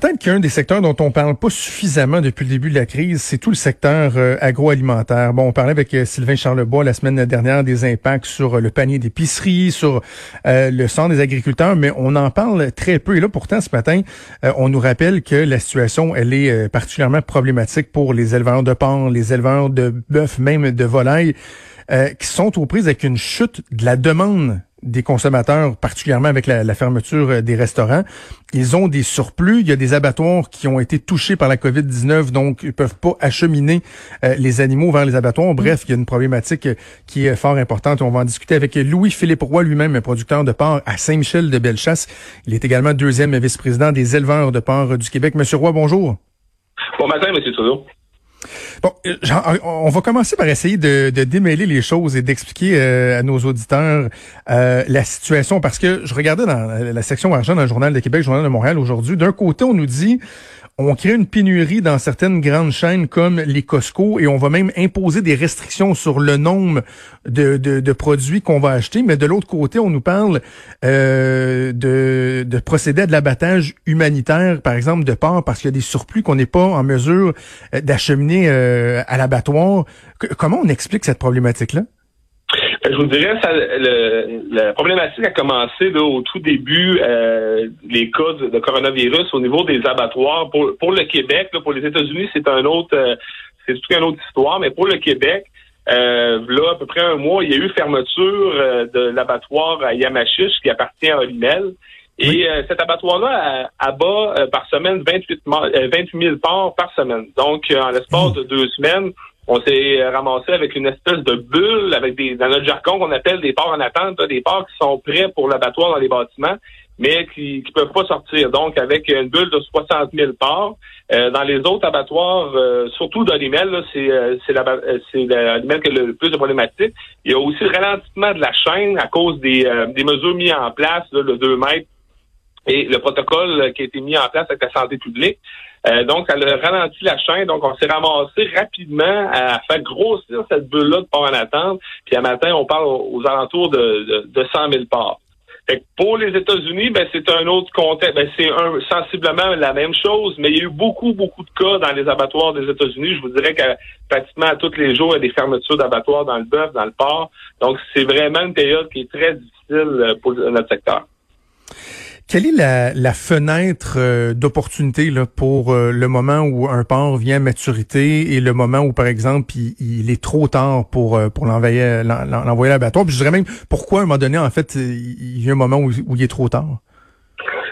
Peut-être qu'un des secteurs dont on parle pas suffisamment depuis le début de la crise, c'est tout le secteur euh, agroalimentaire. Bon, on parlait avec euh, Sylvain Charlebois la semaine dernière des impacts sur euh, le panier d'épicerie, sur le sang des agriculteurs, mais on en parle très peu. Et là, pourtant, ce matin, on nous rappelle que la situation, elle est particulièrement problématique pour les éleveurs de porc, les éleveurs de bœuf, même de volailles, qui sont aux prises avec une chute de la demande des consommateurs, particulièrement avec la, fermeture euh, des restaurants. Ils ont des surplus. Il y a des abattoirs qui ont été touchés par la COVID-19, donc ils peuvent pas acheminer euh, les animaux vers les abattoirs. Bref, il y a une problématique euh, qui est fort importante. On va en discuter avec Louis-Philippe Roy, lui-même producteur de porc à Saint-Michel de Bellechasse. Il est également deuxième vice-président des éleveurs de porc du Québec. Monsieur Roy, bonjour. Bon matin, Monsieur Trudeau. Bon, euh, on va commencer par essayer de, démêler les choses et d'expliquer euh, à nos auditeurs euh, la situation parce que je regardais dans la section argent dans le Journal de Québec, Journal de Montréal aujourd'hui. D'un côté, on nous dit on crée une pénurie dans certaines grandes chaînes comme les Costco et on va même imposer des restrictions sur le nombre de, produits qu'on va acheter. Mais de l'autre côté, on nous parle euh, de, de procéder à de l'abattage humanitaire, par exemple de porc, parce qu'il y a des surplus qu'on n'est pas en mesure euh, d'acheminer euh, à l'abattoir. Comment on explique cette problématique-là? Je vous dirais, ça, le, la problématique a commencé là, au tout début, euh, les cas de, coronavirus au niveau des abattoirs. Pour, pour le Québec, là, pour les États-Unis, c'est un autre, euh, c'est tout une autre histoire, mais pour le Québec, euh, là, à peu près un mois, il y a eu fermeture euh, de l'abattoir à Yamachiche qui appartient à Olimel. Et euh, cet abattoir-là abat par semaine 28, 28 000 porcs par semaine. Donc, en l'espace de deux semaines, on s'est ramassé avec une espèce de bulle, avec des, dans notre jargon qu'on appelle des ports en attente, des ports qui sont prêts pour l'abattoir dans les bâtiments, mais qui ne peuvent pas sortir. Donc, avec une bulle de 60 000 ports, euh, dans les autres abattoirs, euh, surtout dans c'est euh, c'est l'animal qui a le plus de problématiques. Il y a aussi le ralentissement de la chaîne à cause des, des mesures mises en place, le 2 mètres, et le protocole qui a été mis en place avec la santé publique. Euh, donc, ça a ralenti la chaîne. Donc, on s'est ramassé rapidement à faire grossir cette bulle-là de port en attente. Puis, à matin, on parle aux, alentours de, de, 100 000 parts. pour les États-Unis, ben, c'est un autre contexte. Ben, c'est un, sensiblement la même chose, mais il y a eu beaucoup, beaucoup de cas dans les abattoirs des États-Unis. Je vous dirais que pratiquement à tous les jours, il y a des fermetures d'abattoirs dans le bœuf, dans le porc. Donc, c'est vraiment une période qui est très difficile euh, pour notre secteur. Quelle est la, la fenêtre euh, d'opportunité là, pour euh, le moment où un porc vient à maturité et le moment où, par exemple, il, est trop tard pour, euh, pour l'envoyer l'envoyer à l'abattoir? Puis je dirais même pourquoi à un moment donné, en fait, il y a un moment où, il est trop tard?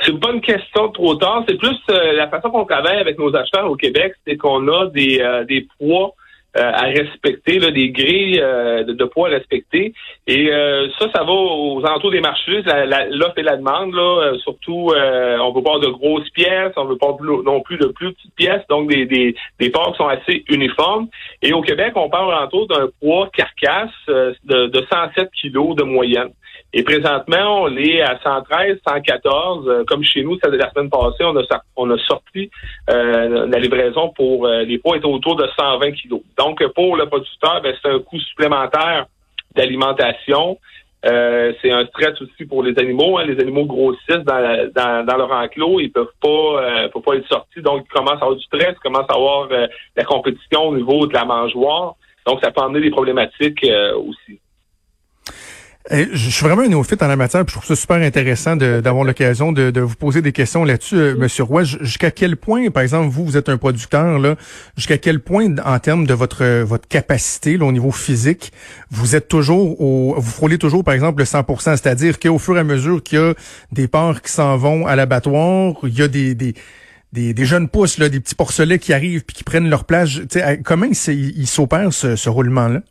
C'est une bonne question trop tard. C'est plus la façon qu'on travaille avec nos acheteurs au Québec, c'est qu'on a des, des poids euh, à respecter, là, des grilles euh, de, poids à respecter. Et euh, ça, ça va aux alentours des marchés, l'offre et la demande. Là, surtout, on veut pas de grosses pièces, on veut pas non plus de plus petites pièces, donc des, des, des ports qui sont assez uniformes. Et au Québec, on parle alentour d'un poids carcasse de, de 107 kilos de moyenne. Et présentement, on est à 113, 114. Euh, comme chez nous, ça la semaine passée, on a, on a sorti euh, la livraison pour euh, les poids étaient autour de 120 kilos. Donc, pour le producteur, ben, c'est un coût supplémentaire d'alimentation. c'est un stress aussi pour les animaux. Hein. Les animaux grossissent dans, leur enclos, ils peuvent pas, peuvent pas être sortis, donc ils commencent à avoir du stress, ils commencent à avoir la compétition au niveau de la mangeoire. Donc, ça peut amener des problématiques aussi. Je suis vraiment un néophyte en la matière, puis je trouve ça super intéressant d'avoir l'occasion de, vous poser des questions là-dessus, euh, Monsieur Roy. Jusqu'à quel point, par exemple, vous, vous êtes un producteur, là, jusqu'à quel point, en termes de votre votre capacité là, au niveau physique, vous êtes toujours au, vous frôlez toujours, par exemple, le 100%, c'est-à-dire qu'au fur et à mesure qu'il y a des porcs qui s'en vont à l'abattoir, il y a des, des des, jeunes pousses, là, des petits porcelets qui arrivent puis qui prennent leur place. Comment ils s'opèrent ce, ce roulement-là?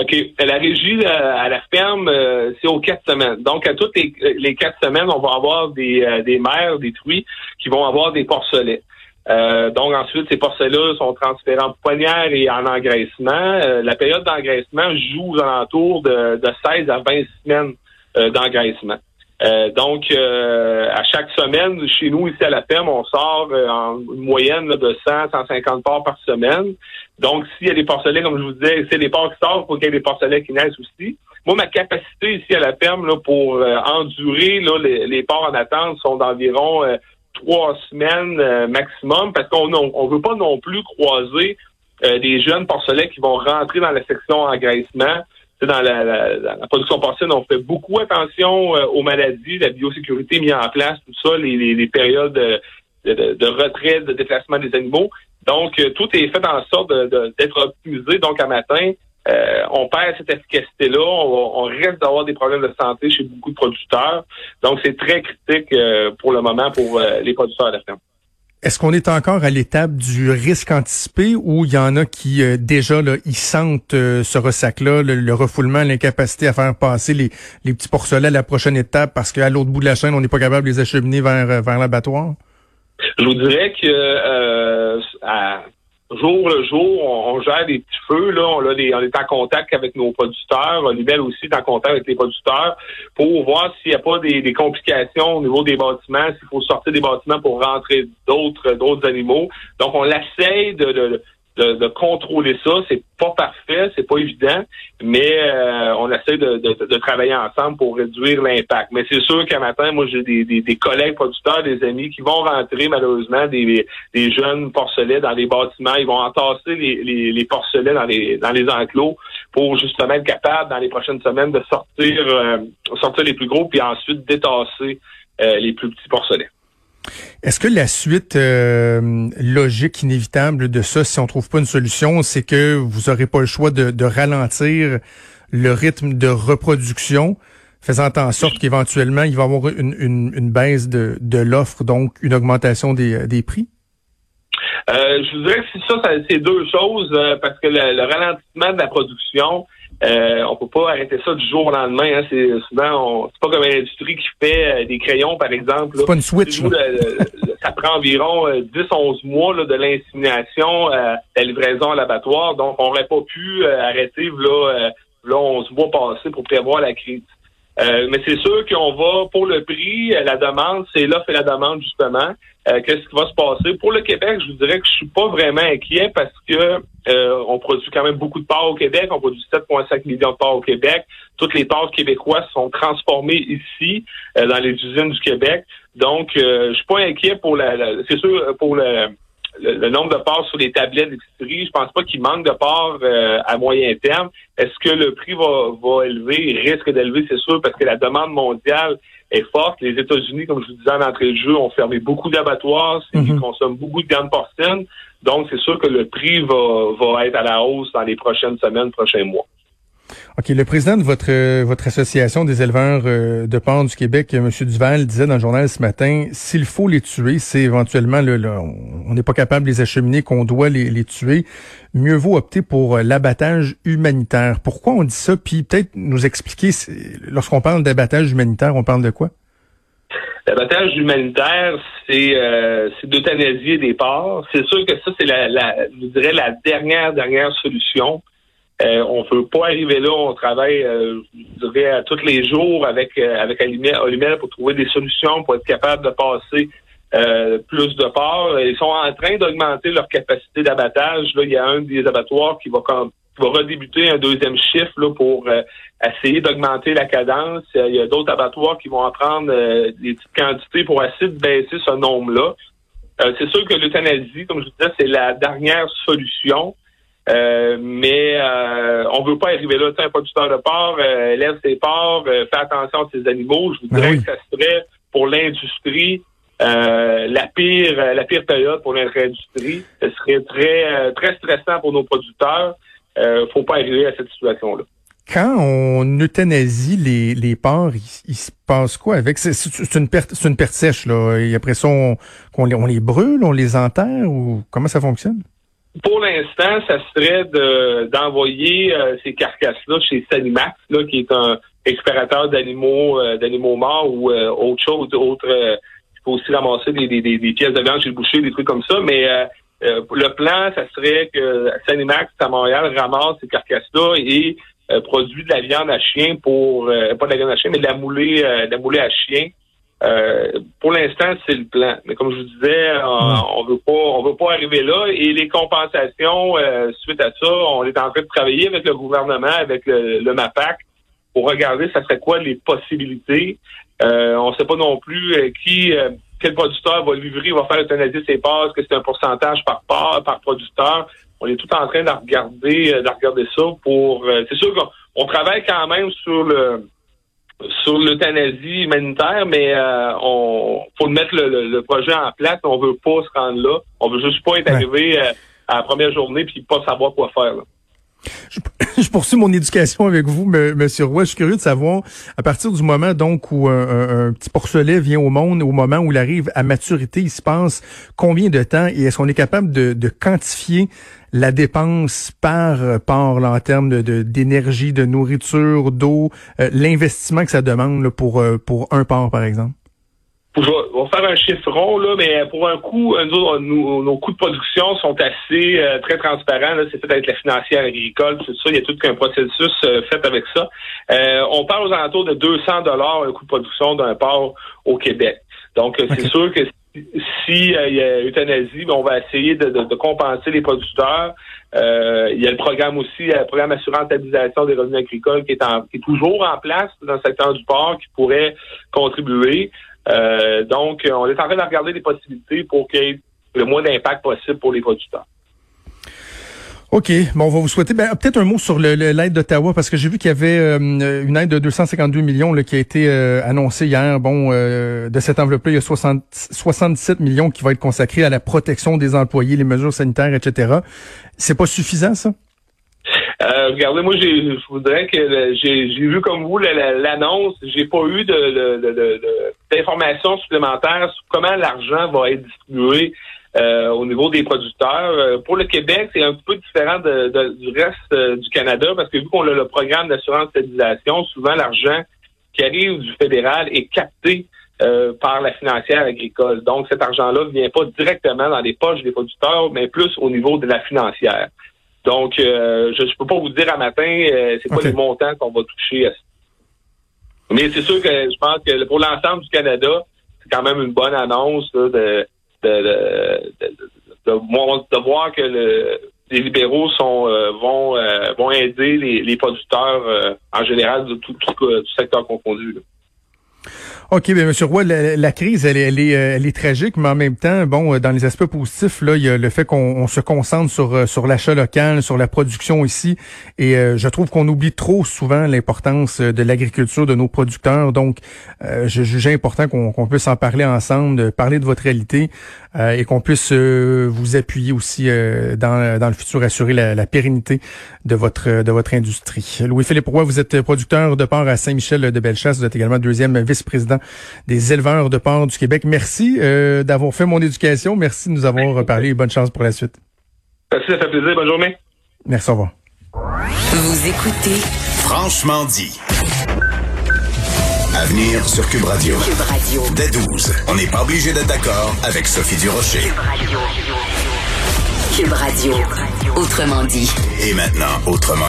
OK. La régie euh, à la ferme, euh, c'est aux quatre semaines. Donc, à toutes les, quatre semaines, on va avoir des, euh, des mères, des truies qui vont avoir des porcelets. donc ensuite, ces porcelets sont transférés en poignard et en engraissement. la période d'engraissement joue aux alentours de, de 16 à 20 semaines d'engraissement. Donc, à chaque semaine, chez nous, ici à la ferme, on sort en moyenne de 100, 150 porcs par semaine. Donc, s'il y a des porcelets, comme je vous disais, c'est les porcs qui sortent, pour qu'il y ait des porcelets qui naissent aussi. Moi, ma capacité ici à la ferme là, pour euh, endurer là, les, les porcs en attente sont d'environ trois semaines maximum parce qu'on on veut pas non plus croiser des jeunes porcelets qui vont rentrer dans la section engraissement. Dans la, la, production porcine, on fait beaucoup attention aux maladies, la biosécurité mise en place, tout ça, les, périodes de, de, retrait, de déplacement des animaux. Donc, tout est fait en sorte d'être optimisé. Donc, à matin, euh, on perd cette efficacité-là. On, risque d'avoir des problèmes de santé chez beaucoup de producteurs. Donc, c'est très critique euh, pour le moment pour euh, les producteurs de ferme. Est-ce qu'on est encore à l'étape du risque anticipé ou il y en a qui déjà là, ils sentent ce ressac-là, le, refoulement, l'incapacité à faire passer les, les petits porcelets à la prochaine étape parce qu'à l'autre bout de la chaîne, on n'est pas capable de les acheminer vers, vers l'abattoir? Je vous dirais que à, jour le jour, on, gère des petits feux. Là, on, a des, on est en contact avec nos producteurs. Libelle aussi est en contact avec les producteurs pour voir s'il n'y a pas des, des, complications au niveau des bâtiments, s'il faut sortir des bâtiments pour rentrer d'autres d'autres animaux. Donc, on essaye de, de de, contrôler ça. C'est pas parfait, c'est pas évident, mais euh, on essaie de, de, travailler ensemble pour réduire l'impact. Mais c'est sûr qu'à matin, moi, j'ai des, des, collègues producteurs, des amis qui vont rentrer malheureusement des, des jeunes porcelets dans les bâtiments. Ils vont entasser les, les, les porcelets dans les dans les enclos pour justement être capable dans les prochaines semaines de sortir euh, sortir les plus gros puis ensuite détasser euh, les plus petits porcelets. Est-ce que la suite euh, logique, inévitable de ça, si on trouve pas une solution, c'est que vous aurez pas le choix de, ralentir le rythme de reproduction, faisant en sorte qu'éventuellement, il va y avoir une, baisse de, l'offre, donc une augmentation des, prix? Euh, je vous dirais que ça, c'est deux choses, euh, parce que le, ralentissement de la production, euh, on peut pas arrêter ça du jour au lendemain. Hein. C'est souvent, c'est pas comme une industrie qui fait euh, des crayons, par exemple. C'est pas une switch. ça prend environ 10-11 euh, mois là, de l'insémination à la livraison à l'abattoir. Donc, on n'aurait pas pu arrêter là, là, on se voit passer pour prévoir la crise. Mais c'est sûr qu'on va, pour le prix, la demande, c'est l'offre et la demande, justement. Qu'est-ce qui va se passer? Pour le Québec, je vous dirais que je suis pas vraiment inquiet parce que euh, on produit quand même beaucoup de parts au Québec. On produit 7,5 millions de parts au Québec. Toutes les parts québécoises sont transformées ici, euh, dans les usines du Québec. Donc, euh, je suis pas inquiet pour la, c'est sûr pour le, le, nombre de parts sur les tablettes d'épicerie. Je pense pas qu'il manque de parts euh, à moyen terme. Est-ce que le prix va, va élever, risque d'élever, c'est sûr, parce que la demande mondiale est forte. Les États-Unis, comme je vous disais en entrée de jeu, ont fermé beaucoup d'abattoirs, ils mhm. consomment beaucoup de viande porcine. Donc, c'est sûr que le prix va, va être à la hausse dans les prochaines semaines, prochains mois. OK. Le président de votre euh, votre association des éleveurs euh, de porc du Québec, M. Duval, disait dans le journal ce matin, s'il faut les tuer, c'est éventuellement le, on n'est pas capable de les acheminer, qu'on doit les, les, tuer. Mieux vaut opter pour euh, l'abattage humanitaire. Pourquoi on dit ça? Puis peut-être nous expliquer, lorsqu'on parle d'abattage humanitaire, on parle de quoi? L'abattage humanitaire, c'est euh, d'euthanasier des porcs. C'est sûr que ça, c'est la, la, je dirais, la dernière, dernière solution. Euh, on peut pas arriver là. On travaille, euh, je dirais, tous les jours avec euh, avec Olimel pour trouver des solutions pour être capable de passer euh, plus de porcs. Ils sont en train d'augmenter leur capacité d'abattage. Là, il y a un des abattoirs qui va quand va redébuter un deuxième chiffre là, pour euh, essayer d'augmenter la cadence. Il y a d'autres abattoirs qui vont en prendre euh, des petites quantités pour essayer de baisser ce nombre-là. Euh, c'est sûr que l'euthanasie, comme je vous disais, c'est la dernière solution. Mais on veut pas arriver là. Un producteur de porc lève ses porcs, fait attention à ses animaux. Je vous ben dirais que ça serait pour l'industrie la pire la pire période pour l'industrie. Ce serait très très stressant pour nos producteurs euh, faut pas arriver à cette situation-là. Quand on euthanasie les, les porcs, il, se passe quoi avec? C'est une perte, c'est une perte sèche là. Et après ça, on, on, les, on les brûle, on les enterre ou comment ça fonctionne? Pour l'instant, ça serait de d'envoyer euh, ces carcasses-là chez Sanimax, là, qui est un expérateur d'animaux euh, d'animaux morts ou euh, autre chose, autre. il faut aussi ramasser des, des, des, pièces de viande chez le boucher, des trucs comme ça, mais euh, le plan, ça serait que Sanimax à Montréal ramasse ces carcasses-là et euh, produit de la viande à chien pour euh, pas de la viande à chien, mais de la moulée, de la moulée à chien. Pour l'instant, c'est le plan. Mais comme je vous disais, on, veut pas, on veut pas arriver là. Et les compensations suite à ça, on est en train de travailler avec le gouvernement, avec le, le MAPAC, pour regarder ça serait quoi les possibilités. on ne sait pas non plus qui quel producteur va livrer, va faire euthanasier ses parts, est-ce que c'est un pourcentage par part, par producteur? On est tout en train de regarder, de regarder ça pour. c'est sûr qu'on travaille quand même sur le sur l'euthanasie humanitaire, mais euh, on faut mettre le, projet en place. On veut pas se rendre là. On veut juste pas être arrivé euh, à la première journée puis pas savoir quoi faire. Je, poursuis mon éducation avec vous, Monsieur Roy. Je suis curieux de savoir, à partir du moment donc où un, petit porcelet vient au monde, au moment où il arrive à maturité, il se passe combien de temps et est-ce qu'on est capable de, de quantifier la dépense par par en termes de d'énergie, de, nourriture, d'eau, euh, l'investissement que ça demande pour euh, pour un porc par exemple? On va faire un chiffron, là, mais pour un coût, nos, coûts de production sont assez euh, très transparents. C'est fait avec la financière agricole, tout ça. Il y a tout un processus fait avec ça. on parle aux alentours de 200 dollars un coût de production d'un porc au Québec. Donc, c'est sûr que si euh, il y a euthanasie, ben, on va essayer de, compenser les producteurs. Euh, il y a le programme aussi, le programme assurance stabilisation des revenus agricoles qui est, qui est toujours en place dans le secteur du port, qui pourrait contribuer. Euh, donc, on est en train de regarder des possibilités pour qu'il y ait le moins d'impact possible pour les producteurs. OK. Bon, on va vous souhaiter ben, peut-être un mot sur l'aide d'Ottawa, parce que j'ai vu qu'il y avait euh, une aide de 252 millions là, qui a été euh, annoncée hier. Bon, euh, de cette enveloppe-là, il y a 60, 77 millions qui vont être consacrés à la protection des employés, les mesures sanitaires, etc. C'est pas suffisant, ça? regardez, moi, je voudrais que j'ai vu comme vous l'annonce. j'ai pas eu d'informations supplémentaires sur comment l'argent va être distribué euh, au niveau des producteurs. Euh, pour le Québec, c'est un peu différent de, du reste euh, du Canada parce que vu qu'on a le programme d'assurance stabilisation, souvent l'argent qui arrive du fédéral est capté par la financière agricole. Donc, cet argent-là ne vient pas directement dans les poches des producteurs, mais plus au niveau de la financière. Donc, je ne peux pas vous dire à matin c'est quoi les montants qu'on va toucher à ça. Mais c'est sûr que je pense que pour l'ensemble du Canada, c'est quand même une bonne annonce de de, voir que les libéraux sont euh, vont euh, vont aider les, producteurs euh, en général de tout, tout, tout secteur confondu. OK, bien, Monsieur Roy, la, crise, elle, elle, est, elle est tragique, mais en même temps, bon, dans les aspects positifs, là, il y a le fait qu'on se concentre sur sur l'achat local, sur la production ici, et je trouve qu'on oublie trop souvent l'importance de l'agriculture de nos producteurs. Donc, je juge important qu'on puisse en parler ensemble, parler de votre réalité, et qu'on puisse vous appuyer aussi dans, le futur, assurer la, pérennité de votre de votre industrie. Louis-Philippe Roy, vous êtes producteur de porc à Saint-Michel de Bellechasse, vous êtes également deuxième vice-président des éleveurs de porc du Québec. Merci euh, d'avoir fait mon éducation. Merci de nous avoir parlé bonne chance pour la suite. Merci, ça fait plaisir. Bonne journée. Merci, au revoir. Vous écoutez Franchement dit. Avenir sur Cube Radio. Cube Radio. Dès 12. On n'est pas obligé d'être d'accord avec Sophie Durocher. Cube Radio. Cube Radio. Autrement dit. Et maintenant, autrement